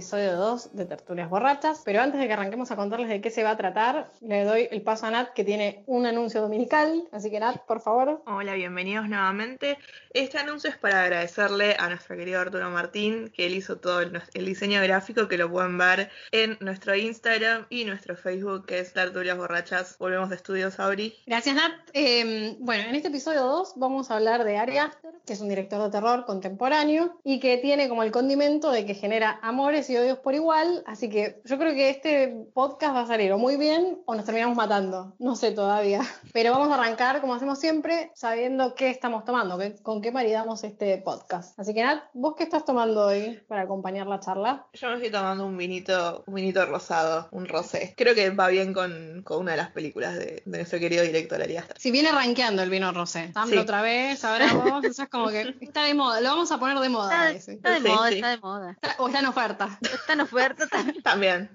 Episodio 2 de Tertulias Borrachas, pero antes de que arranquemos a contarles de qué se va a tratar, le doy el paso a Nat que tiene un anuncio dominical, así que Nat, por favor. Hola, bienvenidos nuevamente. Este anuncio es para agradecerle a nuestro querido Arturo Martín, que él hizo todo el, diseño gráfico, que lo pueden ver en nuestro Instagram y nuestro Facebook, que es Tertulias Borrachas. Volvemos de Estudios Auri. Gracias, Nat. Em, bueno, en este episodio 2 vamos a hablar de Ari Aster, que es un director de terror contemporáneo y que tiene como el condimento de que genera amores y odios por igual, así que yo creo que este podcast va a salir o muy bien o nos terminamos matando, no sé todavía. Pero vamos a arrancar, como hacemos siempre, sabiendo qué estamos tomando, con qué maridamos este podcast. Así que Nat, ¿vos qué estás tomando hoy para acompañar la charla? Yo me estoy tomando un vinito, un vinito rosado, un rosé. Creo que va bien con, con una de las películas de, nuestro querido director Arias. Si viene rankeando el vino rosé. otra vez, ahora vos, eso es como que está de moda, lo vamos a poner de moda. Está, de moda, está de moda está en oferta. Está en oferta también.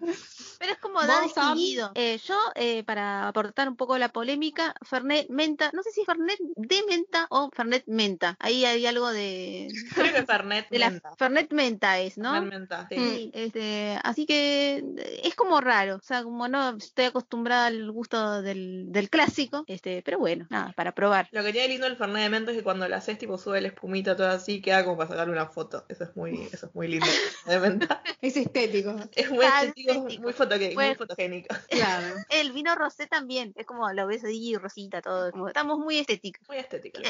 Pero es como da distinguido. Eh, yo, eh, para aportar un poco la polémica, Fernet Menta, no sé si Fernet de Menta o Fernet Menta. Ahí hay algo de. Creo que Fernet de Menta. La Fernet Menta es, ¿no? Fernet Menta, sí. este, así que es como raro. O sea, como no estoy acostumbrada al gusto del, del clásico. este Pero bueno, nada, para probar. Lo que tiene lindo el Fernet de Menta es que cuando lo haces, tipo, sube la espumita todo así, queda como para sacar una foto. Eso es muy, eso es muy lindo. De menta. Es estético. Es muy estético, muy muy fotogénico. Claro. El vino rosé también, es como lo ves ahí, rosita, todo. estamos muy estéticos. Muy estéticos.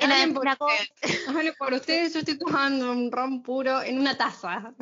En, en, por, por ustedes, yo estoy tomando un ron puro en una taza.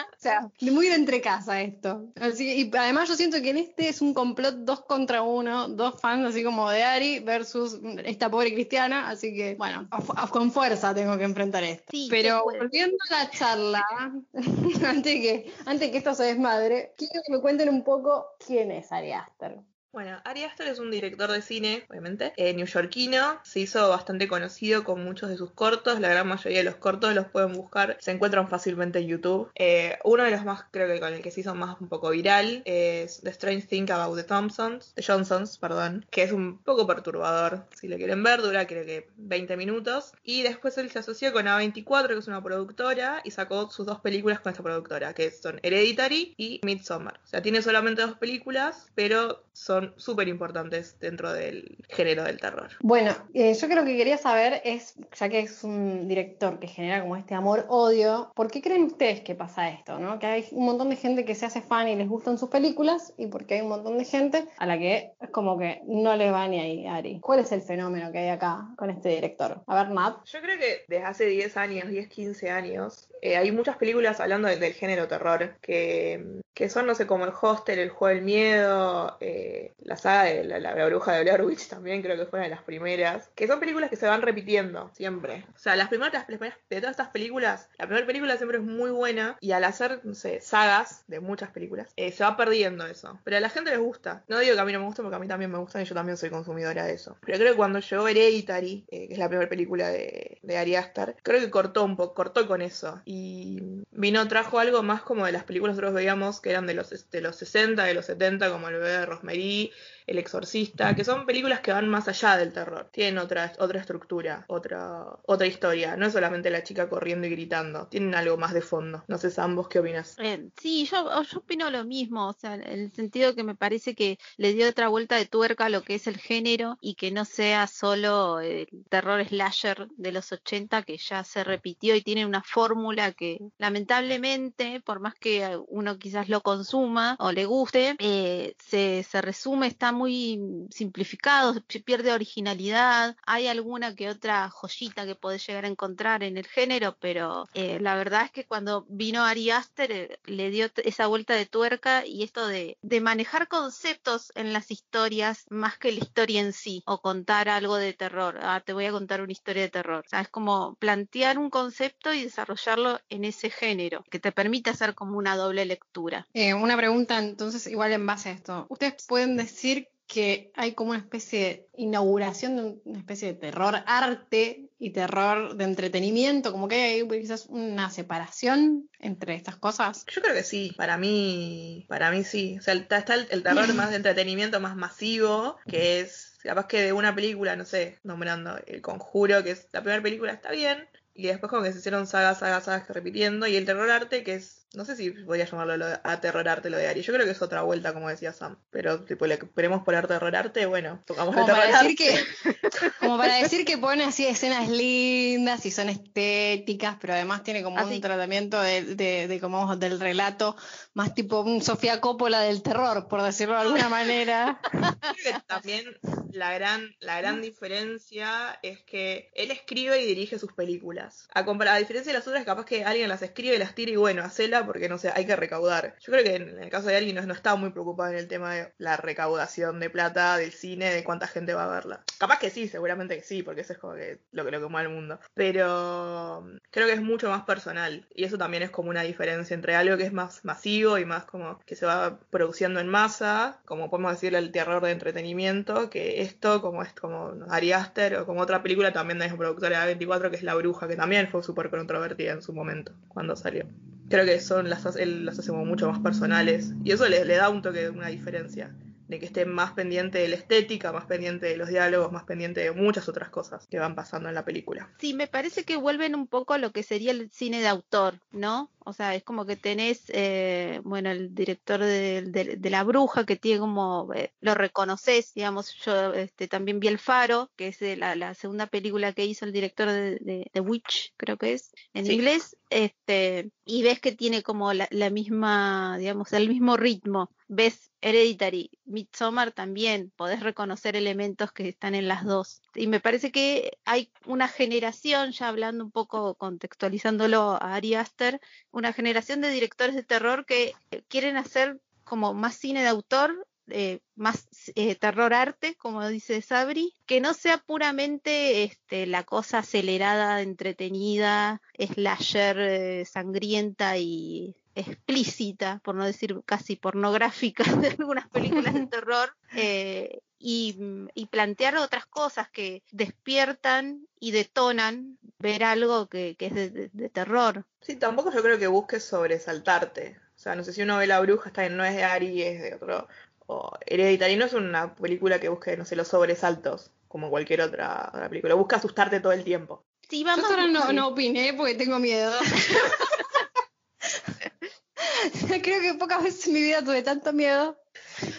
O sea, muy de entre casa esto. Así, y además yo siento que en este es un complot dos contra uno, dos fans así como de Ari versus esta pobre cristiana, así que bueno, con fuerza tengo que enfrentar esto. Pero volviendo a la charla, antes, que, antes que esto se desmadre, quiero que me cuenten un poco quién es Ari Aster. Bueno, Ari Aster es un director de cine, obviamente, eh, neoyorquino. Se hizo bastante conocido con muchos de sus cortos. La gran mayoría de los cortos los pueden buscar, se encuentran fácilmente en YouTube. Eh, uno de los más, creo que con el que se hizo más un poco viral, es The Strange Thing About the Thompsons, The Johnsons, perdón, que es un poco perturbador. Si lo quieren ver, dura creo que 20 minutos. Y después él se asoció con A24, que es una productora, y sacó sus dos películas con esta productora, que son Hereditary y Midsommar. O sea, tiene solamente dos películas, pero son súper importantes dentro del género del terror. Bueno, eh, yo creo que quería saber es, ya que es un director que genera como este amor-odio, ¿por qué creen ustedes que pasa esto? ¿no? Que hay un montón de gente que se hace fan y les gustan sus películas y porque hay un montón de gente a la que es como que no le va ni ahí, Ari. ¿Cuál es el fenómeno que hay acá con este director? A ver, Matt. Yo creo que desde hace 10 años, 10, 15 años, eh, hay muchas películas hablando del género terror que, que, son, no sé, como El Hostel, El Juego del Miedo, eh, la saga de la, bruja de Blair Witch también creo que fue una de las primeras, que son películas que se van repitiendo siempre. O sea, las primeras, de todas estas películas, la primera película siempre es muy buena y al hacer, no sé, sagas de muchas películas, eh, se va perdiendo eso. Pero a la gente les gusta. No digo que a mí no me gusta porque a mí también me gustan y yo también soy consumidora de eso. Pero creo que cuando llegó Hereditary, eh, que es la primera película de, de Ari Aster, creo que cortó un poco, cortó con eso. Y vino, trajo algo más como de las películas que nosotros veíamos que eran de los, de los 60, de los 70, como el bebé de Rosemary, el Exorcista, que son películas que van más allá del terror. Tienen otra, otra estructura, otra, otra historia. No es solamente la chica corriendo y gritando. Tienen algo más de fondo. No sé, ambos ¿qué opinas? Eh, sí, yo, yo opino lo mismo. O sea, en el sentido que me parece que le dio otra vuelta de tuerca a lo que es el género y que no sea solo el terror slasher de los 80 que ya se repitió y tiene una fórmula que lamentablemente, por más que uno quizás lo consuma o le guste, eh, se, se resume, está muy simplificado, pierde originalidad, hay alguna que otra joyita que podés llegar a encontrar en el género, pero eh, la verdad es que cuando vino Ari Aster eh, le dio esa vuelta de tuerca y esto de, de manejar conceptos en las historias más que la historia en sí, o contar algo de terror, ah, te voy a contar una historia de terror, es como plantear un concepto y desarrollarlo en ese género, que te permite hacer como una doble lectura. Eh, una pregunta entonces, igual en base a esto, ¿ustedes pueden decir que hay como una especie de inauguración de una especie de terror arte y terror de entretenimiento, como que hay quizás una separación entre estas cosas. Yo creo que sí, para mí, para mí sí. O sea, está, el, terror más de entretenimiento, más masivo, que es capaz que de una película, no sé, nombrando El Conjuro, que es la primera película, está bien, y después como que se hicieron sagas, sagas, sagas repitiendo, y el terror arte, que es no sé si podría llamarlo lo de aterrorarte lo de Ari. Yo creo que es otra vuelta, como decía Sam. Pero tipo, le queremos por aterrorarte, bueno, tocamos como para decir que Como para decir que pone así escenas lindas y son estéticas, pero además tiene como un tratamiento de, de, como del relato, más tipo un Sofía Coppola del terror, por decirlo de alguna manera. también la gran, la gran diferencia es que él escribe y dirige sus películas. A, a diferencia de las otras, capaz que alguien las escribe, las tira y bueno, hacela porque no sé, hay que recaudar. Yo creo que en, el caso de alguien no, no, está muy preocupado en el tema de la recaudación de plata del cine, de cuánta gente va a verla. Capaz que sí, seguramente que sí, porque eso es como que lo que lo que mueve el mundo. Pero mm, creo que es mucho más personal. Y eso también es como una diferencia entre algo que es más masivo y más como que se va produciendo en masa, como podemos decirle el terror de entretenimiento, que esto, como es como Ari Aster o como otra película también de la productora de A24, que es La Bruja, que también fue súper controvertida en su momento, cuando salió. Creo que son las, las hace mucho más personales y eso le, le da un toque, una diferencia de que esté más pendiente de la estética, más pendiente de los diálogos, más pendiente de muchas otras cosas que van pasando en la película. Sí, me parece que vuelven un poco a lo que sería el cine de autor, ¿no? O sea, es como que tenés, eh, bueno, el director de, La Bruja, que tiene como, eh, lo reconoces, digamos, yo este, también vi El Faro, que es la, segunda película que hizo el director de, The Witch, creo que es, en inglés, este, y ves que tiene como la, la misma, digamos, el mismo ritmo. Ves Hereditary, Midsommar también, podés reconocer elementos que están en las dos. Y me parece que hay una generación, ya hablando un poco, contextualizándolo a Ari Aster, una generación de directores de terror que quieren hacer como más cine de autor, eh, más eh, terror arte, como dice Sabri, que no sea puramente este, la cosa acelerada, entretenida, slasher, eh, sangrienta y explícita, por no decir casi pornográfica, de algunas películas de terror. Y, plantear otras cosas que despiertan y detonan ver algo que, es de, terror. Sí, tampoco yo creo que busques sobresaltarte. O sea, no sé si uno ve La Bruja, está en, no es de Ari, es de otro. O Hereditary no es una película que busque, no sé, los sobresaltos, como cualquier otra, película. Busca asustarte todo el tiempo. Sí, vamos. Yo no, no opiné porque tengo miedo. Creo que pocas veces en mi vida tuve tanto miedo.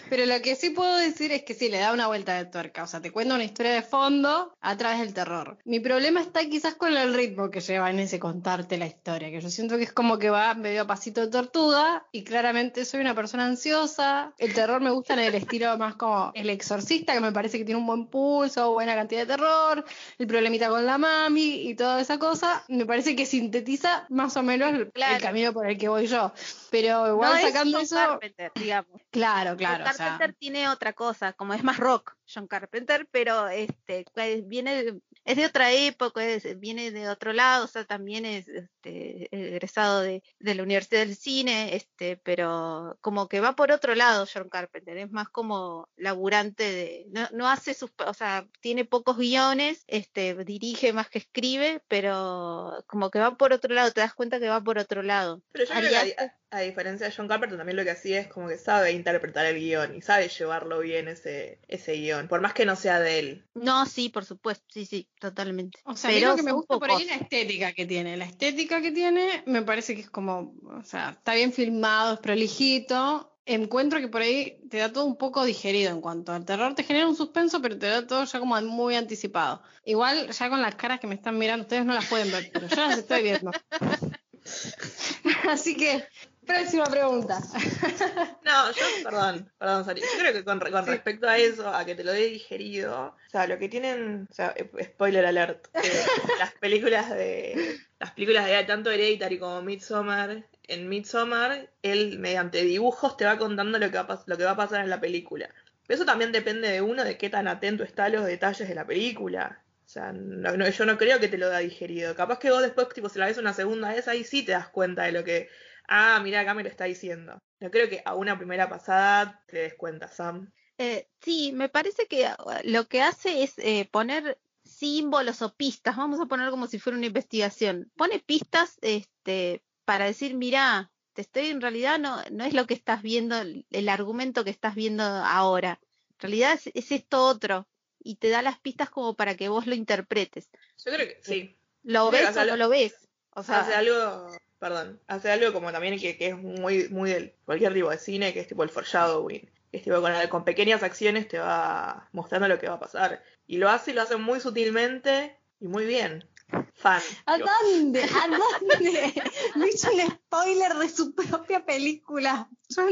Pero lo que sí puedo decir es que sí, le da una vuelta de tuerca. O sea, te cuenta una historia de fondo a través del terror. Mi problema está quizás con el ritmo que lleva en ese contarte la historia, que yo siento que es como que va medio a pasito de tortuga y claramente soy una persona ansiosa. El terror me gusta en el estilo más como El Exorcista, que me parece que tiene un buen pulso, buena cantidad de terror, el problemita con la mami y toda esa cosa. Me parece que sintetiza más o menos el, camino por el que voy yo. Pero igual sacando eso. digamos. Claro, claro. Carpenter tiene otra cosa, como es más rock John Carpenter, pero este viene es de otra época, viene de otro lado, o sea, también es este, egresado de, la Universidad del Cine, este, pero como que va por otro lado John Carpenter, es más como laburante de, no, no hace sus, o sea, tiene pocos guiones, este, dirige más que escribe, pero como que va por otro lado, te das cuenta que va por otro lado. Pero yo a, diferencia de John Carpenter, también lo que hacía es como que sabe interpretar el guion y sabe llevarlo bien ese, ese guion, por más que no sea de él. No, sí, por supuesto, sí, sí totalmente. O sea, Pero lo que me gusta por ahí es la estética que tiene. La estética que tiene me parece que es como, o sea, está bien filmado, es prolijito. Encuentro que por ahí te da todo un poco digerido en cuanto al terror. Te genera un suspenso, pero te da todo ya como muy anticipado. Igual, ya con las caras que me están mirando, ustedes no las pueden ver, pero yo las estoy viendo. Así que Próxima pregunta. No, yo, perdón, perdón, Sari. Yo creo que con, con respecto a eso, a que te lo he digerido, o sea, lo que tienen, o sea, eh, spoiler alert, eh, las películas de, las películas de tanto Hereditary como Midsommar, en Midsommar, él mediante dibujos te va contando lo que va, lo que va a pasar en la película. Pero eso también depende de uno, de qué tan atento está a los detalles de la película. O sea, no- no- yo no creo que te lo da digerido. Capaz que vos después, tipo, si la ves una segunda vez, ahí sí te das cuenta de lo que Ah, mira, acá me lo está diciendo. No creo que a una primera pasada te des cuenta, Sam. Eh, sí, me parece que uh, lo que hace es eh, poner símbolos o pistas, vamos a poner como si fuera una investigación. Pone pistas este, para decir, mira, te estoy en realidad no, no es lo que estás viendo, el, argumento que estás viendo ahora. En realidad es, es esto otro. Y te da las pistas como para que vos lo interpretes. Yo creo que sí. ¿Lo Creo que ves o no lo ves? O sea, hace algo, perdón, hace algo como también que, que es muy, muy del cualquier tipo de cine, que es tipo el foreshadowing. Que es tipo con, con pequeñas acciones te va mostrando lo que va a pasar. Y lo hace y lo hace muy sutilmente y muy bien. Fan. ¿A Digo, dónde? ¿A dónde? Me hizo un spoiler de su propia película. Yo,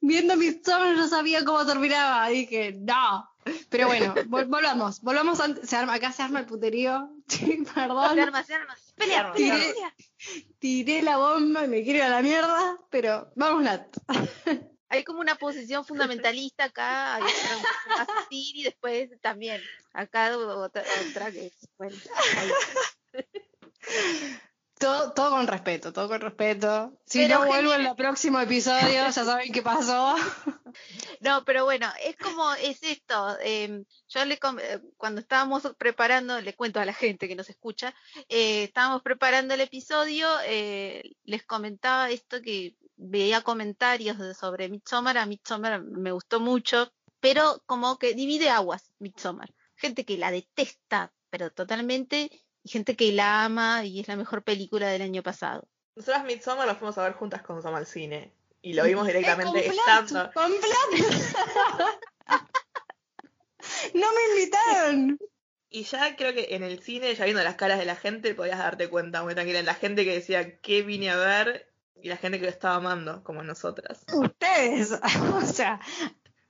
viendo mis sombras yo sabía cómo terminaba. Dije, no. Pero bueno, vol- volvamos. Volvamos antes. Se arma, acá se arma el puterío. Sí, perdón. se arma, se arma. Tiré la bomba y me quiero ir a la mierda. Pero vamos, Nat. Hay como una posición fundamentalista acá, hay otra sutil, y después también acá otra, otra que bueno, ahí. Todo, todo con respeto, todo con respeto. Si Pero no vuelvo en el próximo episodio, ya saben qué pasó. No, pero bueno, es como, es esto. eh, yo le eh, cuando estábamos preparando, le cuento a la gente que nos escucha, eh, estábamos preparando el episodio, eh, les comentaba esto que veía comentarios sobre Midsommar, a Midsommar me gustó mucho, pero como que divide aguas Midsommar. Gente que la detesta, pero totalmente, y gente que la ama y es la mejor película del año pasado. Nosotras Midsommar la fuimos a ver juntas con Sam al cine. Y lo vimos directamente Eh, estando. con no me invitaron. Y ya creo que en el cine, ya viendo las caras de la gente, podías darte cuenta muy tranquila. La gente que decía qué vine a ver y la gente que lo estaba amando, como nosotras. Ustedes, o sea,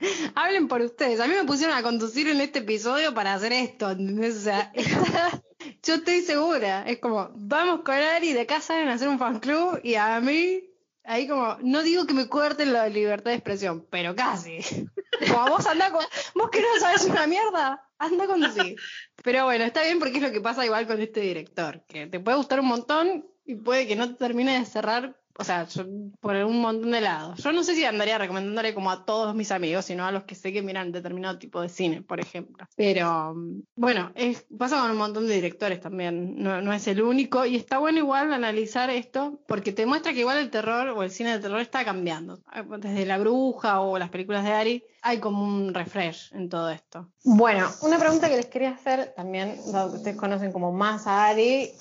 hablen por ustedes. A mí me pusieron a conducir en este episodio para hacer esto, ¿entendés? O sea, yo estoy segura. Es como, vamos con Ari, de acá salen a hacer un fan club y a mí, ahí como, no digo que me corten la libertad de expresión, pero casi. Como vos anda con, vos que no sabes una mierda, anda a conducir. Pero bueno, está bien porque es lo que pasa igual con este director, que te puede gustar un montón y puede que no te termine de cerrar, o sea, yo- por un montón de lados. Yo no sé si andaría recomendándole como a todos mis amigos, sino a los que sé que miran determinado tipo de cine, por ejemplo. Pero bueno, es, pasa con un montón de directores también, no, no es el único, y está bueno igual analizar esto, porque te muestra que igual el terror o el cine de terror está cambiando. Desde La Bruja o las películas de Ari, hay como un refresh en todo esto. Bueno, una pregunta que les quería hacer también, dado que ustedes conocen como más a Ari,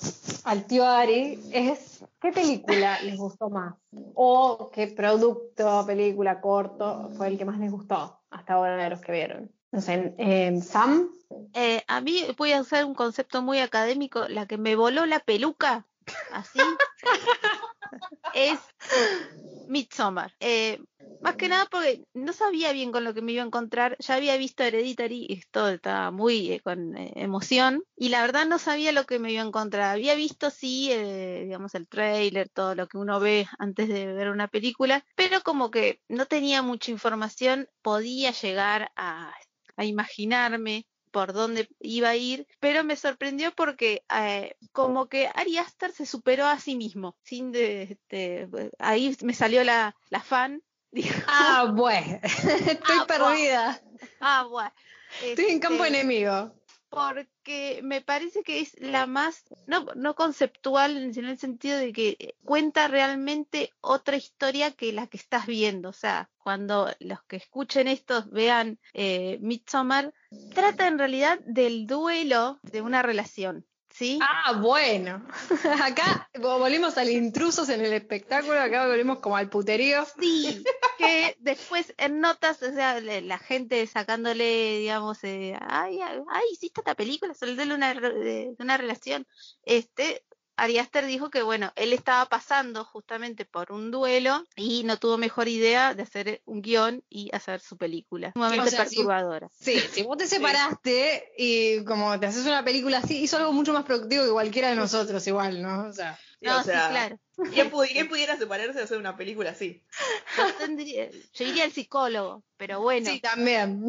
al tío Ari, es ¿qué película les gustó más? ¿O qué producto, película, corto fue el que más les gustó hasta ahora de los que vieron? No sé, eh, Sam. Eh, a mí voy a usar un concepto muy académico, la que me voló la peluca, así, es Midsommar. Eh, más que nada porque no sabía bien con lo que me iba a encontrar, ya había visto Hereditary y esto estaba muy eh, con eh, emoción y la verdad no sabía lo que me iba a encontrar. Había visto sí, eh, digamos el trailer, todo lo que uno ve antes de ver una película, pero como que no tenía mucha información, podía llegar a, a imaginarme por dónde iba a ir, pero me sorprendió porque eh, como que Ari Aster se superó a sí mismo, sin de, este, ahí me salió la, la fan, dijo, Ah, bueno, estoy Ah, perdida. ah, bueno. Estoy en campo este, enemigo. Porque me parece que es la más, no, no conceptual, sino en el sentido de que cuenta realmente otra historia que la que estás viendo. O sea, cuando los que escuchen esto vean eh, Midsommar, trata en realidad del duelo de una relación. ¿Sí? Ah, bueno. Acá volvimos al intrusos en el espectáculo, acá volvimos como al puterío. Sí, que después en notas, o sea, la gente sacándole, digamos, eh, ay, ay, hiciste esta película el de una, de una relación. Este, Ari Aster dijo que, bueno, él estaba pasando justamente por un duelo y no tuvo mejor idea de hacer un guion y hacer su película. Sumamente O sea, sí. perturbadora. Sí, si vos te separaste y como te haces una película así, hizo algo mucho más productivo que cualquiera de nosotros igual, ¿no? O sea, Sí, No, o sea, sí, claro. ¿quién, pu- quién pudiera separarse de hacer una película así? Yo, tendría- yo iría al psicólogo, pero bueno. sí, también.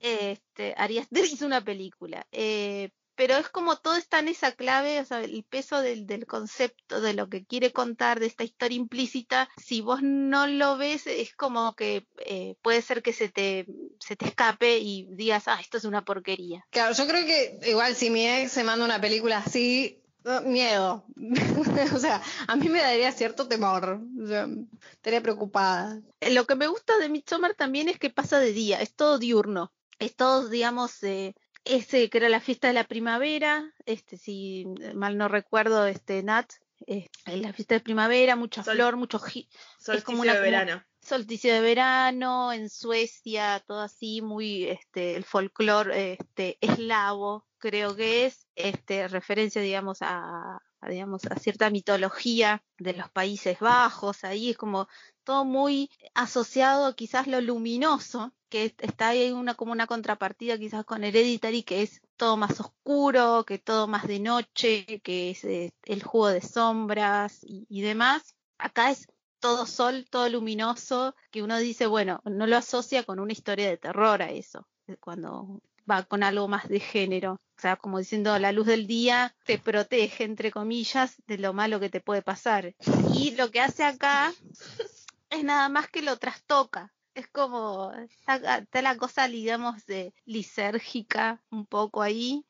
este, Ari Aster hizo una película. eh, pero es como todo está en esa clave, o sea, el peso del, del concepto, de lo que quiere contar, de esta historia implícita, si vos no lo ves, es como que eh, puede ser que se te, se te escape y digas, ah, esto es una porquería. Claro, yo creo que igual si mi ex se manda una película así, miedo. o sea, a mí me daría cierto temor. O sea, estaría preocupada. Eh, Lo que me gusta de Midsommar también es que pasa de día, es todo diurno, es todo, digamos, eh, ese que era la fiesta de la primavera, este, si mal no recuerdo, este Nat, eh, la fiesta de primavera, mucha Sol- flor, mucho Solsticio como una- de verano. solsticio de verano, en Suecia, todo así, muy este, el folclore este, eslavo, creo que es, este, referencia, digamos, a, a, digamos, a cierta mitología de los Países Bajos, ahí es como todo muy asociado quizás lo luminoso, que es- está ahí una, como una contrapartida quizás con Hereditary, que es todo más oscuro, que todo más de noche, que es eh, el juego de sombras y, y demás. Acá es todo sol, todo luminoso, que uno dice, bueno, no lo asocia con una historia de terror a eso, eh, cuando va con algo más de género. O sea, como diciendo, la luz del día te protege, entre comillas, de lo malo que te puede pasar. Y lo que hace acá es nada más que lo trastoca. Es como, está, la cosa, digamos, de lisérgica un poco ahí.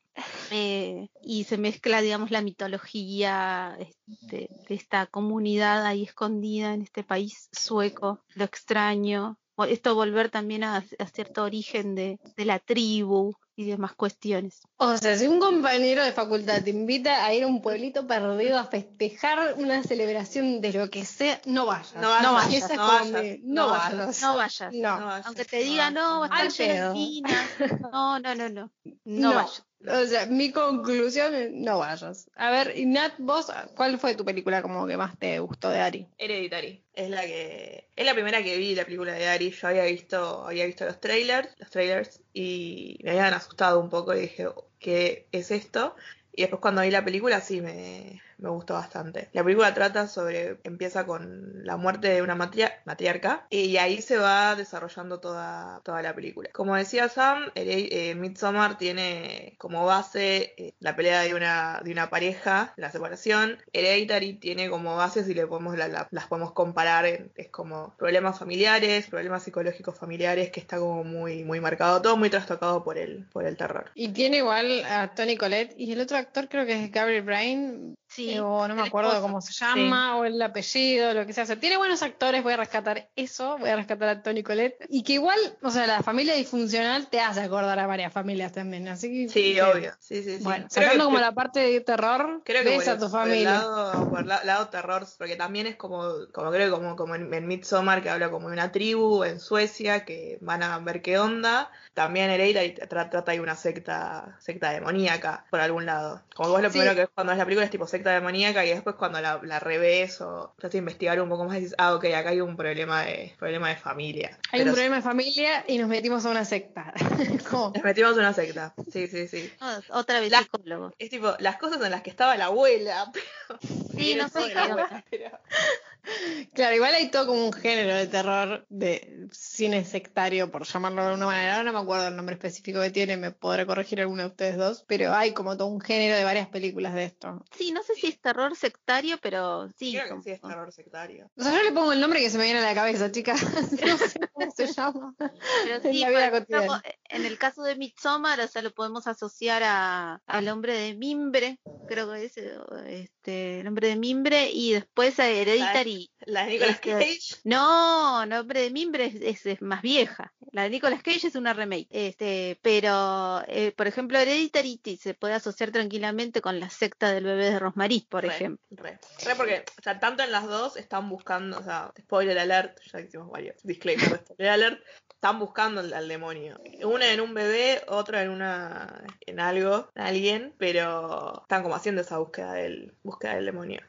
eh, y se mezcla, digamos, la mitología este, de esta comunidad ahí escondida en este país sueco, lo extraño. Esto volver también a, cierto origen de la tribu y demás cuestiones. O sea, si un compañero de facultad te invita a ir a un pueblito perdido a festejar una celebración de lo que sea, no vayas. No vayas, no vayas, no no vayas. vayas. No vayas. No. No vayas, Aunque te diga, no, va a Al estar lleno pedo. de minas". No, no, no, no. No, No. vayas. O sea, mi conclusión no vayas. A ver, Nat, vos, ¿cuál fue tu película como que más te gustó de Ari? Hereditary. Es la que. Es la primera que vi la película de Ari. Yo había visto, había visto los trailers, los trailers, y me habían asustado un poco y dije, ¿qué es esto? Y después cuando vi la película sí me, me gustó bastante. La película trata sobre, empieza con la muerte de una matria- matriarca y ahí se va desarrollando toda, toda la película. Como decía Sam, Here- eh, Midsommar tiene como base eh, la pelea de una, de una pareja, la separación. Hereditary tiene como base, si le podemos, la- la- las podemos comparar, en- es como problemas familiares, problemas psicológicos familiares, que está como muy, muy marcado, todo muy trastocado por el, por el terror. Y tiene igual a Tony Collette y el otro actor creo que es Gabriel Bryan, Sí, eh, o no me acuerdo esposo. cómo se llama, o el apellido, lo que sea. O sea, tiene buenos actores, voy a rescatar eso, voy a rescatar a Tony Collette. Y que igual, o sea, la familia disfuncional te hace acordar a varias familias también, así que... Sí, que- obvio. Sí, sí, sí. Bueno, Creo sacando que- como la parte de terror, Creo que ves a tu por el familia. lado, por el la- lado terror, porque también es como, como creo que como, como en, en Midsommar, que habla como de una tribu en Suecia que van a ver qué onda. También Hereditary tra- trata de una secta, secta demoníaca, por algún lado. Como vos lo Sí. primero que ves cuando ves la película es tipo secta demoníaca y después cuando la, la revés o tratas de investigar un poco más dices, ah, ok, acá hay un problema de, problema de familia. Hay Pero un problema de familia y nos metimos a una secta. Como- Nos metimos en una secta. Sí, sí, sí. No, otra vez La- psicólogo. Es tipo, las cosas en las que estaba la abuela. pero- Sí, no sé Pero- Claro, igual hay todo como un género de terror de cine sectario, por llamarlo de alguna manera. Ahora no me acuerdo el nombre específico que tiene, me podré corregir alguno de ustedes dos, pero hay como todo un género de varias películas de esto. Sí, no sé si es terror sectario, pero sí. Creo que sí es terror sectario. O sea, yo le pongo el nombre que se me viene a la cabeza, chicas. No sé cómo se llama. Pero en sí, la por vida ejemplo, cotidiana. en el caso de Midsommar, o sea, lo podemos asociar a, al hombre de Mimbre, creo que es eh, este, el hombre de Mimbre, y después a Hereditary. La de Nicolas Este- Cage. No, el hombre de Mimbre es, es- es más vieja. La de Nicolas Cage es una remake. Este, pero, eh, por ejemplo, Hereditary se puede asociar tranquilamente con la secta del bebé de Rosmarie, por Re, ejemplo. Re, Re porque, o sea, tanto en las dos están buscando, o sea, spoiler alert, ya hicimos varios disclaimers spoiler alert, están buscando al, al demonio. Una en un bebé, otra en una, en algo, en alguien, pero están como haciendo esa búsqueda del, búsqueda del demonio.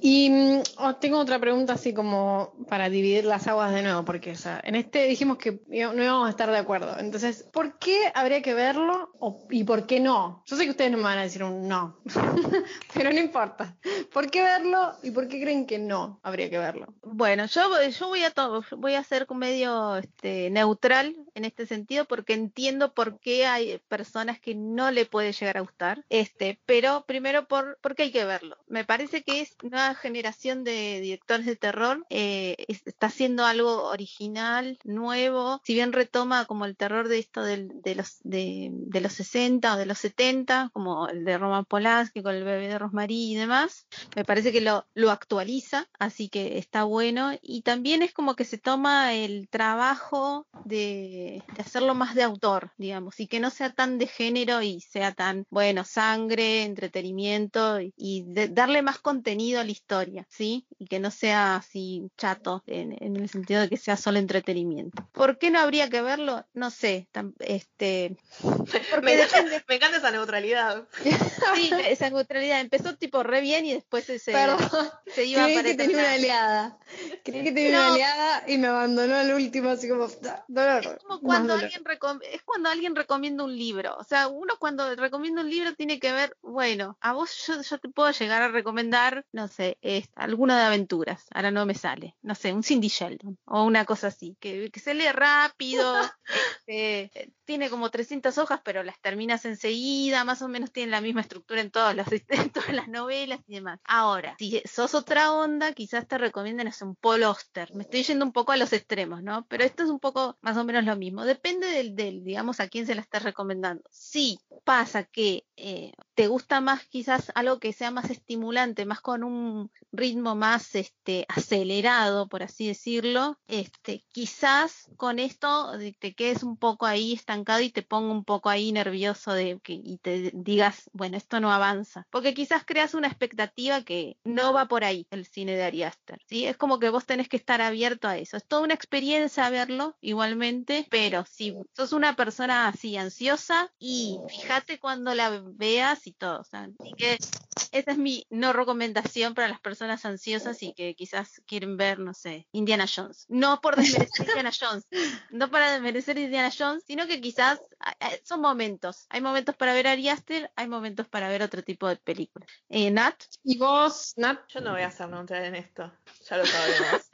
Y mm, oh, tengo otra pregunta así como para dividir las aguas de nuevo, porque en este dijimos que no íbamos a estar de acuerdo. Entonces, ¿por qué habría que verlo y por qué no? Yo sé que ustedes no me van a decir un no, pero no importa. ¿Por qué verlo y por qué creen que no habría que verlo? Bueno, yo, yo voy a todo, voy a ser medio este, neutral en este sentido porque entiendo por qué hay personas que no le puede llegar a gustar. Este, pero primero por porque hay que Me parece que es una generación de directores de terror eh, está haciendo algo original, nuevo. Si bien retoma como el terror de esto de, los de, los 60 o de los 70, como el de Roman Polanski con el bebé de Rosemary y demás, me parece que lo, lo actualiza, así que está bueno. Y también es como que se toma el trabajo de, de hacerlo más de autor, digamos, y que no sea tan de género y sea tan, bueno, sangre, entretenimiento y, darle más contenido a la historia, ¿sí? Y que no sea así chato en, el sentido de que sea solo entretenimiento. ¿Por qué no habría que verlo? No sé, este... me, me, encanta esa neutralidad. sí, esa neutralidad. Empezó tipo re bien y después se, se iba a que tenía una aliada. Creí que tenía una aliada y me abandonó al último, así como... Dolor, es como cuando alguien es cuando alguien recomienda un libro. O sea, uno cuando recomienda un libro tiene que ver, bueno, a vos yo, te puedo llegar a recomendar, no sé, es, alguno de aventuras. Ahora no me sale. No sé, un Cindy Sheldon o una cosa así. Que, se lee rápido, este, tiene como 300 hojas, pero las terminas enseguida. Más o menos tiene la misma estructura en todas las, en todas las novelas y demás. Ahora, si sos otra onda, quizás te recomienden hacer un Paul Oster. Me estoy yendo un poco a los extremos, ¿no? Pero esto es un poco más o menos lo mismo. Depende del, del digamos, a quién se la estás recomendando. Si pasa que eh, te gusta más quizás algo que sea más estimulante, más con un ritmo más este, acelerado, por así decirlo, este, quizás con esto te quedes un poco ahí estancado y te ponga un poco ahí nervioso de que, y te digas, bueno, esto no avanza. Porque quizás creas una expectativa que no va por ahí el cine de Ari Aster. ¿sí? Es como que vos tenés que estar abierto a eso. Es toda una experiencia verlo igualmente, pero si sos una persona así ansiosa y fíjate cuando la veas y todo. Así que esa es mi no recomendación para las personas ansiosas y que quizás quieren ver, no sé, Indiana Jones. No por desmerecer Indiana Jones, no para desmerecer Indiana Jones, sino que quizás son momentos. Hay momentos para ver Ari Aster, hay momentos para ver otro tipo de películas. Eh, Nat. ¿Y vos, Nat? Yo no voy a hacer entrar en esto, ya lo sabemos.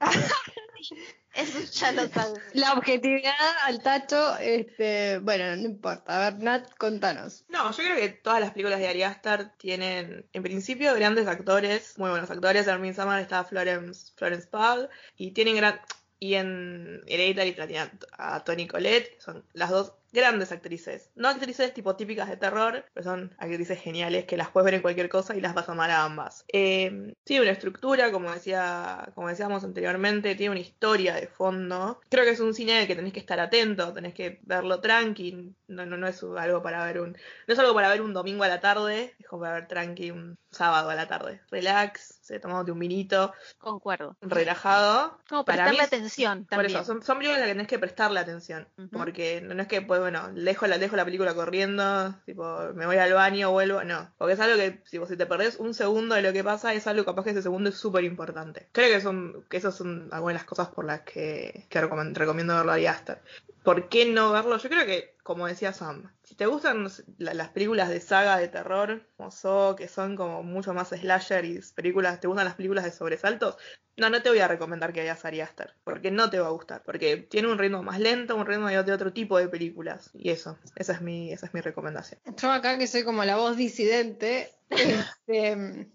La objetividad al tacho, este, bueno, no importa. A ver, Nat, contanos. No, yo creo que todas las películas de Ari Aster tienen, en principio, grandes actores, muy buenos actores. En Midsommar está Florence, Florence Pugh, y tienen gran... Y en Hereditary tiene a Tony Collette, son las dos grandes actrices. No actrices tipo típicas de terror, pero son actrices geniales que las puedes ver en cualquier cosa y las vas a amar a ambas. Eh, tiene una estructura, como decía, como decíamos anteriormente, tiene una historia de fondo. Creo que es un cine que tenés que estar atento, tenés que verlo tranqui. No, no, no es algo para ver un. No es algo para ver un domingo a la tarde, es como para ver tranqui un sábado a la tarde. Relax, se tomándote un vinito. Concuerdo. Relajado. Como prestarle atención también. Por eso, son, son películas a las que tenés que prestarle atención. Porque no es que bueno, dejo la, dejo la película corriendo, tipo, me voy al baño, vuelvo, no. Porque es algo que, si, si te perdés un segundo de lo que pasa, es algo capaz que ese segundo es súper importante. Creo que son, que esas son algunas de las cosas por las que, que recomiendo verlo a Aster. ¿Por qué no verlo? Yo creo que, como decía Sam, si te gustan las películas de saga de terror, como So, que son como mucho más slasher y películas, te gustan las películas de sobresaltos, no, no te voy a recomendar que veas Ari Aster, porque no te va a gustar, porque tiene un ritmo más lento, un ritmo de otro tipo de películas, y eso, esa es mi, esa es mi recomendación. Yo acá que soy como la voz disidente, este,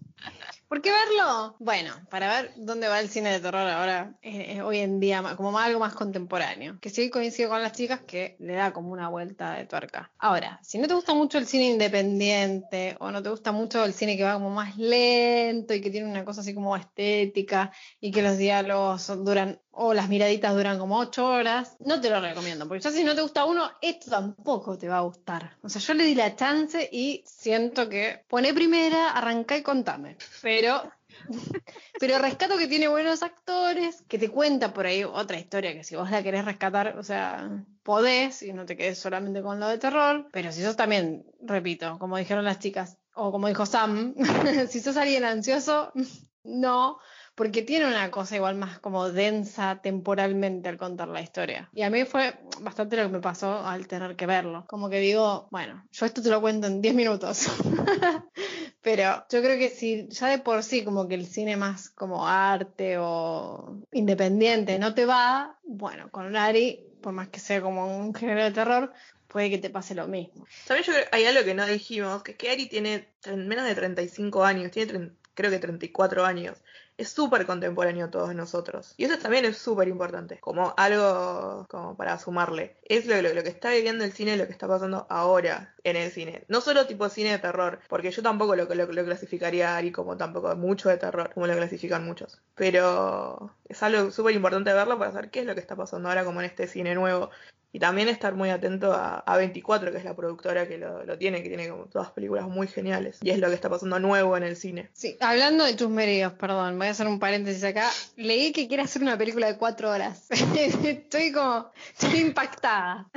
¿Por qué verlo? Bueno, para ver dónde va el cine de terror ahora, eh, hoy en día, como algo más contemporáneo. Que sí coincido con las chicas que le da como una vuelta de tuerca. Ahora, si no te gusta mucho el cine independiente o no te gusta mucho el cine que va como más lento y que tiene una cosa así como estética y que los diálogos duran o las miraditas duran como ocho horas, no te lo recomiendo, porque ya si no te gusta uno, esto tampoco te va a gustar. O sea, yo le di la chance y siento que pone primera, arranca y contame. Pero, pero rescato que tiene buenos actores, que te cuenta por ahí otra historia que si vos la querés rescatar, o sea, podés y no te quedes solamente con lo de terror. Pero si sos también, repito, como dijeron las chicas, o como dijo Sam, si sos alguien ansioso, no, porque tiene una cosa igual más como densa temporalmente al contar la historia. Y a mí fue bastante lo que me pasó al tener que verlo. Como que digo, bueno, yo esto te lo cuento en 10 minutos. Pero yo creo que si ya de por sí como que el cine más como arte o independiente no te va, bueno, con Ari, por más que sea como un género de terror, puede que te pase lo mismo. También yo creo hay algo que no dijimos, que es que Ari tiene menos de 35 años, tiene creo que 34 años es súper contemporáneo a todos nosotros. Y eso también es súper importante, como algo como para sumarle. Es lo, lo, que está viviendo el cine, lo que está pasando ahora en el cine. No solo tipo cine de terror, porque yo tampoco lo, lo, lo clasificaría Ari como tampoco mucho de terror, como lo clasifican muchos. Pero es algo súper importante verlo para saber qué es lo que está pasando ahora como en este cine nuevo. Y también estar muy atento a, 24, que es la productora que lo, tiene, que tiene como todas películas muy geniales. Y es lo que está pasando nuevo en el cine. Sí, hablando de chusmeríos, perdón, voy a hacer un paréntesis acá. Leí que quiere hacer una película de cuatro horas. estoy como, estoy impactada.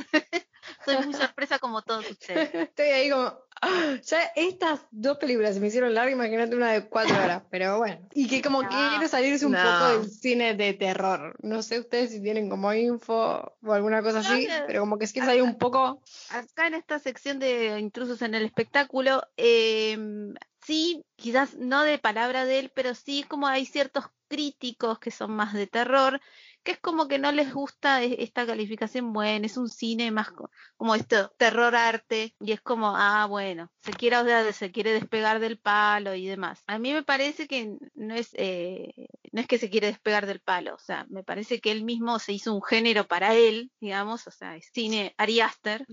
Soy muy sorpresa como todos ustedes. Estoy ahí como, ya estas dos películas se me hicieron largas, imagínate una de cuatro horas, pero bueno. Y que como que quiere salirse un poco del cine de terror. No sé ustedes si tienen como info o alguna cosa así, pero como que es que salir un poco... Acá en esta sección de intrusos en el espectáculo, em, sí, quizás no de palabra de él, pero sí como hay ciertos críticos que son más de terror que es como que no les gusta e-, esta calificación, bueno, es un cine más como esto, terror arte, y es como, ah, bueno, se quiere, o se quiere despegar del palo y demás. A mí me parece que no es, eh, no es que se quiere despegar del palo, o sea, me parece que él mismo se hizo un género para él, digamos, o sea, es cine Ari Aster,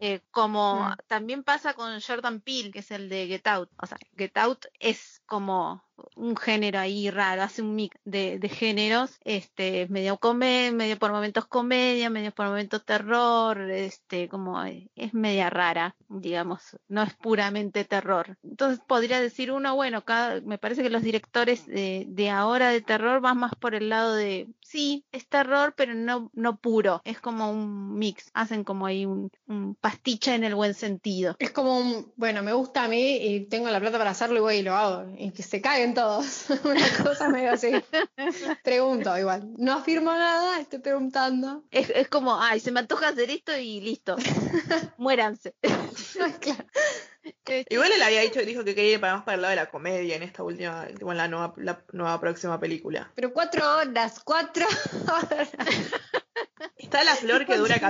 eh, como mm. también pasa con Jordan Peele, que es el de Get Out, o sea, Get Out es como un género ahí raro, hace un mix de, géneros, este, medio comedia, medio por momentos comedia, medio por momentos terror, este, como eh, es media rara, digamos, no es puramente terror. Entonces podría decir uno, bueno, cada, me parece que los directores de, de ahora de terror van más por el lado de sí, es terror, pero no, no puro. Es como un mix. Hacen como ahí un, un pastiche en el buen sentido. Es como un, bueno, me gusta a mí y tengo la plata para hacerlo y voy y lo hago. Y que se caguen todos. Una cosa medio así. Pregunto igual. No afirmo nada, estoy preguntando. Es, es como, ay, se me antoja hacer esto y listo. Muéranse. claro. Igual él había dicho, dijo que quería ir para más para el lado de la comedia en esta última, en la nueva, la nueva próxima película. Pero cuatro horas, cuatro horas. Está la flor que dura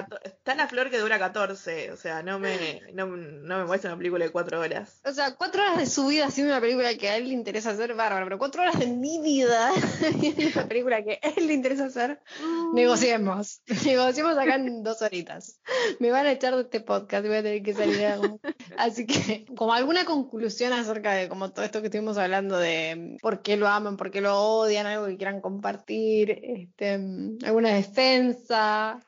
está la flor que dura 14, o sea, no me, no, no me muestra una película de cuatro horas. O sea, cuatro horas de su vida haciendo una película que a él le interesa hacer, bárbaro, pero cuatro horas de mi vida una película que a él le interesa hacer, mm. negociemos. Negociemos acá en dos horitas. Me van a echar de este podcast y voy a tener que salir algo. Así que, como alguna conclusión acerca de como todo esto que estuvimos hablando de por qué lo aman, por qué lo odian, algo que quieran compartir, este, alguna defensa,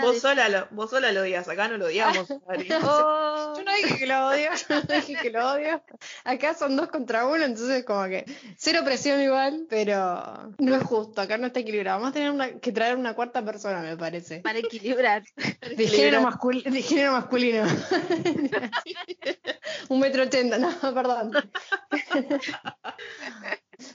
vos, sola lo, vos sola lo odias, acá no lo odiamos. Oh. yo no dije que lo odio, yo no dije que lo odio. Acá son dos contra uno, entonces como que cero presión igual, pero no es justo, acá no está equilibrado. Vamos a tener que traer una cuarta persona, me parece. Para equilibrar. De, género, de género masculino. Un metro ochenta, no, perdón.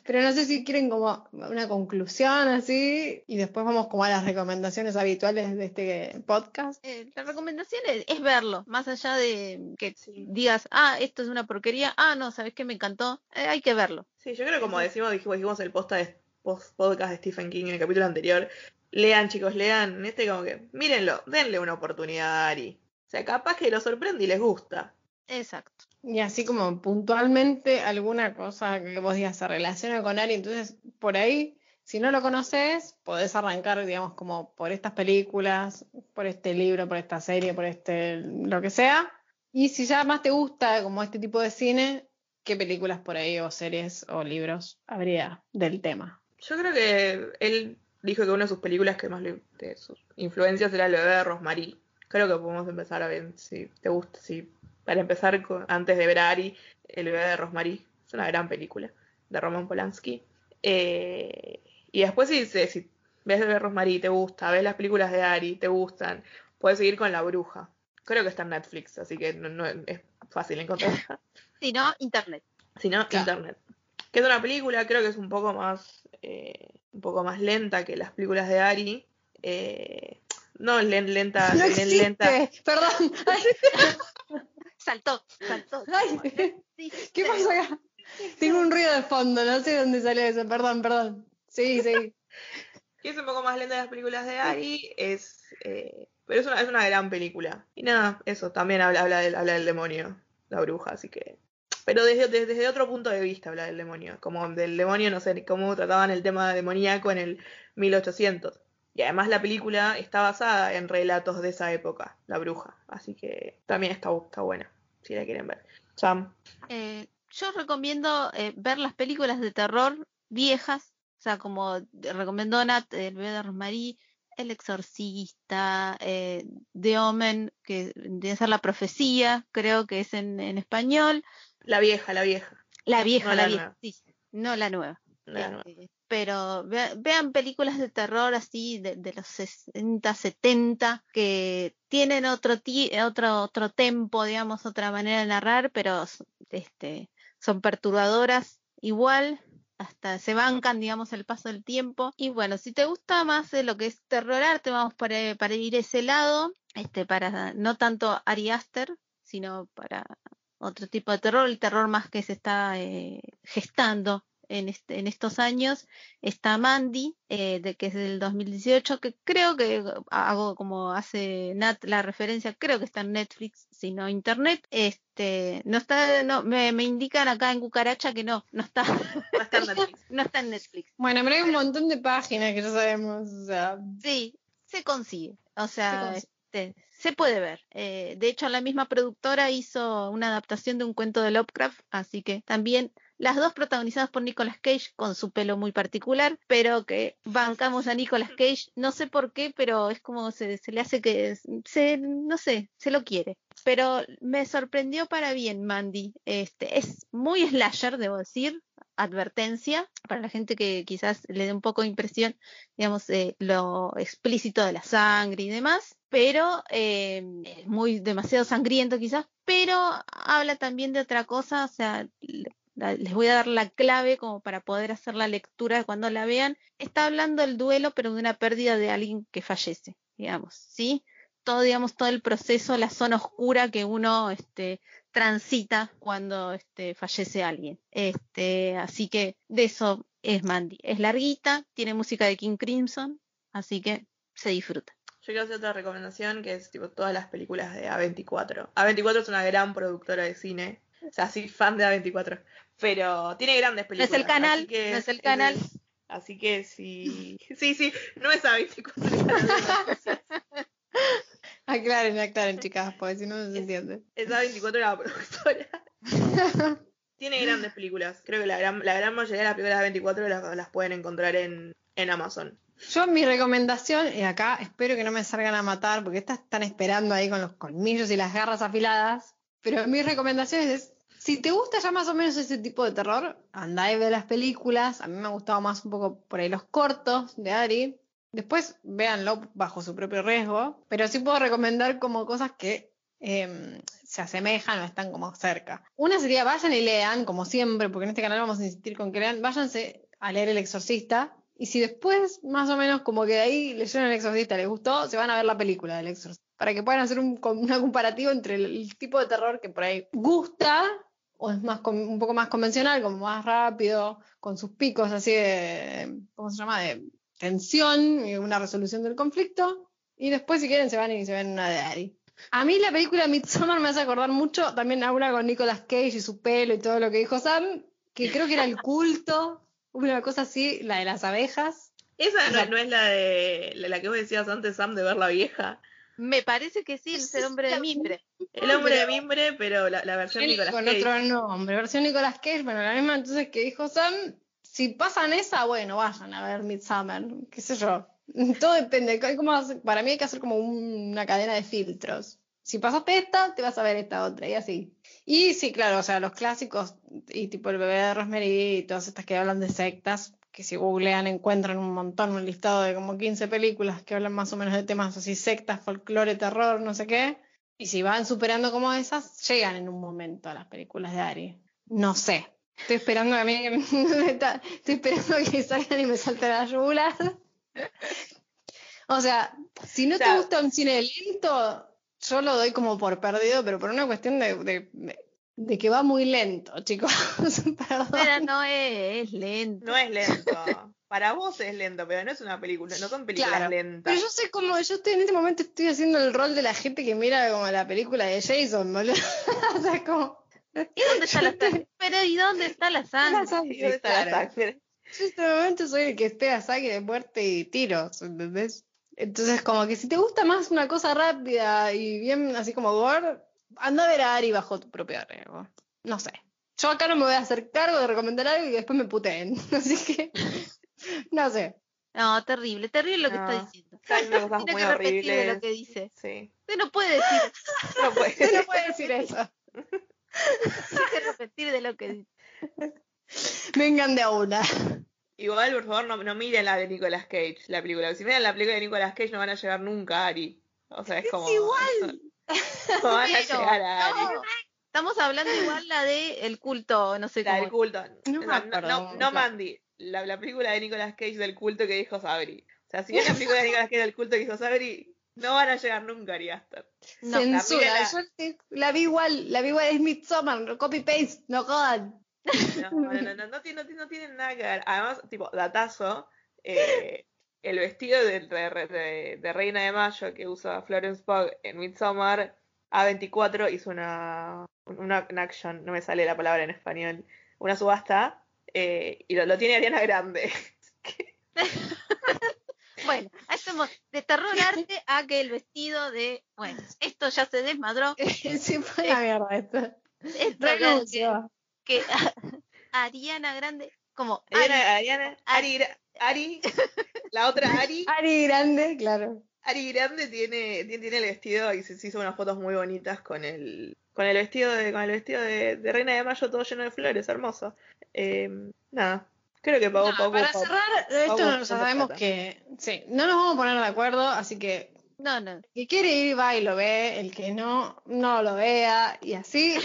Pero no sé si quieren como una conclusión así y después vamos como a las recomendaciones habituales de este podcast. Eh, la recomendación es, verlo, más allá de que digas, ah, esto es una porquería, ah, no, ¿sabes qué me encantó? Eh, hay que verlo. Sí, yo creo como decimos, dijimos, el post de, post podcast de Stephen King en el capítulo anterior, lean chicos, lean, este como que, mírenlo, denle una oportunidad a Ari. O sea, capaz que lo sorprende y les gusta. Exacto. Y así como puntualmente alguna cosa que vos digas se relaciona con Ari, entonces por ahí, si no lo conoces, podés arrancar, digamos, como por estas películas, por este libro, por esta serie, por este, lo que sea. Y si ya más te gusta como este tipo de cine, ¿qué películas por ahí o series o libros habría del tema? Yo creo que él dijo que una de sus películas que más le, de sus influencias era lo de Rosemary. Creo que podemos empezar a ver si te gusta, si para empezar, antes de ver a Ari, El bebé de Rosemary. Es una gran película de Roman Polanski. Eh, y después, si, si ves de Rosemary y te gusta, ves las películas de Ari, te gustan, puedes seguir con La Bruja. Creo que está en Netflix, así que no, es fácil encontrarla. Si no, internet. Si no, Claro. internet. Que es una película, creo que es un poco más eh, un poco más lenta que las películas de Ari. Eh, no len- lenta, No len- existe. lenta. Perdón. Ay, Saltó, saltó. ay, ¿Qué pasó acá? Tengo un ruido de fondo, no sé dónde salió eso. Perdón, perdón. Sí, sí. Que es un poco más lenta de las películas de Ari. Es, eh, pero es una, es una gran película. Y nada, eso, también habla, habla, del, habla del demonio, la bruja, así que. Pero desde, desde, desde otro punto de vista habla del demonio. Como del demonio, no sé cómo trataban el tema demoníaco en el 1800. Y además la película está basada en relatos de esa época, La Bruja. Así que también está, está buena, si la quieren ver. Sam. Eh, yo recomiendo eh, ver las películas de terror viejas, o sea, como recomendó Nat, El bebé de Rosmarie, El exorcista, eh, The Omen, que debe ser la profecía, creo que es en, en español. La vieja, la vieja. La vieja, No la, la vieja, nueva. sí, no la nueva. no la nueva. Pero vea- vean películas de terror así de, los 60, 70 que tienen otro ti- otro otro tempo, digamos, otra manera de narrar, pero este son perturbadoras igual, hasta se bancan, digamos, el paso del tiempo. Y bueno, si te gusta más de lo que es terror arte, vamos para, para ir ese lado, este para no tanto Ari Aster, sino para otro tipo de terror, el terror más que se está eh, gestando en, este, en estos años. Está Mandy, eh, de que es del 2018, que creo que hago como hace Nat la referencia, creo que está en Netflix, si no internet. Este, no está, no, me, me indican acá en Cucaracha que no, no está, a estar en Netflix. no está en Netflix. Bueno, pero hay un montón de páginas que ya sabemos. O sea, Sí, se consigue. O sea, consigue. este, se puede ver. Eh, de hecho, la misma productora hizo una adaptación de un cuento de Lovecraft, así que también las dos protagonizadas por Nicolas Cage con su pelo muy particular, pero que bancamos a Nicolas Cage, no sé por qué, pero es como se, se le hace que se, no sé, se lo quiere. Pero me sorprendió para bien Mandy. Este, es muy slasher, debo decir, advertencia para la gente que quizás le dé un poco de impresión digamos, eh, lo explícito de la sangre y demás, pero eh, es muy demasiado sangriento quizás, pero habla también de otra cosa, o sea, les voy a dar la clave como para poder hacer la lectura cuando la vean. Está hablando del duelo, pero de una pérdida de alguien que fallece, digamos, ¿sí? Todo, digamos, todo el proceso, la zona oscura que uno este, transita cuando este, fallece alguien. Este, así que de eso es Mandy. Es larguita, tiene música de King Crimson, así que se disfruta. Yo quiero hacer otra recomendación que es tipo todas las películas de A24. A24 es una gran productora de cine. O sea, soy fan de A24. Pero tiene grandes No películas. es el canal, así que no es el es- canal. Así que sí. Sí, sí, no es A24. el canal. aclaren, aclaren, chicas, porque si no, no se entiende. Es A24 la productora. Tiene grandes películas. Creo que la gran, la gran mayoría de las películas de A24 las, las pueden encontrar en, en Amazon. Yo mi recomendación, y acá espero que no me salgan a matar, porque estas están esperando ahí con los colmillos y las garras afiladas, pero mis recomendaciones es, si te gusta ya más o menos ese tipo de terror, andá y ve las películas, a mí me ha gustado más un poco por ahí los cortos de Ari, después véanlo bajo su propio riesgo, pero sí puedo recomendar como cosas que eh, se asemejan o están como cerca. Una sería, vayan y lean, como siempre, porque en este canal vamos a insistir con que lean, váyanse a leer El Exorcista, y si después, más o menos, como que de ahí leyeron El Exorcista, les gustó, se van a ver la película del Exorcista. Para que puedan hacer un, com- una comparativa entre el, el tipo de terror que por ahí gusta, o es más un poco más convencional, como más rápido, con sus picos así de, ¿cómo se llama?, de tensión y una resolución del conflicto. Y después, si quieren, se van y se ven una de Ari. A mí la película Midsommar me hace acordar mucho también a una con Nicolas Cage y su pelo y todo lo que dijo Sam, que creo que era el culto, una cosa así, la de las abejas. Esa no, no es la de la, la que vos decías antes, Sam, de ver la vieja. Me parece que sí, es el hombre de mimbre. El hombre de mimbre, pero la, la versión Nicolas con Cage. otro nombre, versión Nicolas Cage, bueno, la misma entonces que dijo Sam, si pasan esa, bueno, vayan a ver Midsummer, qué sé yo. Todo depende, hay como hacer- para mí hay que hacer como un- una cadena de filtros. Si pasaste esta, te vas a ver esta otra, y así. Y sí, claro, o sea, los clásicos, y tipo el bebé de Rosemary y todas estas que hablan de sectas, que si googlean encuentran un montón, un listado de como 15 películas que hablan más o menos de temas así, sectas, folclore, terror, no sé qué. Y si van superando como esas, llegan en un momento a las películas de Ari. No sé. Estoy esperando a mí que me- estoy esperando que salgan y me salten las yugular. O sea, si no O sea- te gusta un cine lento, yo lo doy como por perdido, pero por una cuestión de, de- de- de que va muy lento, chicos. Perdón. Pero no es, es lento. No es lento. Para vos es lento, pero no es una película, no son películas Claro, lentas. Pero yo sé como, yo estoy en este momento estoy haciendo el rol de la gente que mira como la película de Jason, boludo. o sea, como. ¿Y dónde está la sangre? Pero ¿y dónde está la sangre? sangre, ¿Y dónde está la sangre? Yo en este momento soy el que espera sangre, muerte y tiros, ¿entendés? Entonces, como que si te gusta más una cosa rápida y bien así como gore, anda a ver a Ari bajo tu propio riesgo. No sé. Yo acá no me voy a hacer cargo de recomendar algo y después me puteen. Así que, no sé. No, terrible, terrible lo que No. está diciendo. Está diciendo cosas Tiene muy que repetir de lo que dice. Sí. Usted no puede decir, No puede. Usted no puede decir eso. tiene que repetir de lo que dice. Vengan de a una. Igual, por favor, no, no miren la de Nicolas Cage, la película. Si miran la película de Nicolas Cage no van a llegar nunca a Ari. O sea, es como... igual. No van a llegar a Ari. no, estamos hablando igual la de el culto, no sé La del cómo. culto. No me No, acuerdo, no, no claro. Mandy. La, la película de Nicolas Cage del culto que dijo Sabri. O sea, si ven la película de Nicolas Cage del culto que hizo Sabri, no van a llegar nunca a Ari Aster. No, Censura. la- Yo te- la vi igual, la vi igual, es Midsommar, copy paste, no jodan. No, no, no, no, no tienen nada que ver. Además, tipo, datazo, eh, el vestido de, de- de- de Reina de Mayo que usa Florence Pugh en Midsommar, A24 hizo una, una, una action, no me sale la palabra en español, una subasta, eh, y lo, lo tiene Ariana Grande. Bueno, ahí estamos de terror arte a que el vestido de. Bueno, esto ya se desmadró. sí, fue la mierda esto. Esto que Ariana Grande, como Ari, Ariana, Ariana, Ari, Ari, la otra Ari, Ari Grande, claro. Ari Grande tiene, tiene, tiene el vestido y se, se hizo unas fotos muy bonitas con el, con el vestido de, con el vestido de, de Reina de Mayo todo lleno de flores, hermoso. Eh, nada, creo que pagó No, poco. para poco. cerrar, esto poco no sabemos plata. que. Sí, no nos vamos a poner de acuerdo, así que no, no. el que quiere ir va y lo ve, el que no, no lo vea, y así.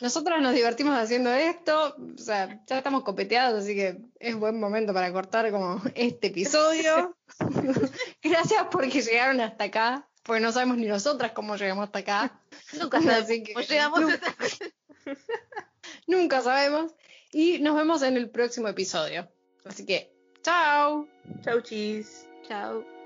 Nosotros nos divertimos haciendo esto, o sea, ya estamos copeteados, así que es buen momento para cortar como este episodio. Gracias porque llegaron hasta acá, porque no sabemos ni nosotras cómo llegamos hasta acá. Nunca sabemos Así que- cómo llegamos a esta- Nunca sabemos. Y nos vemos en el próximo episodio. Así que, chao. Chau chis. Chao.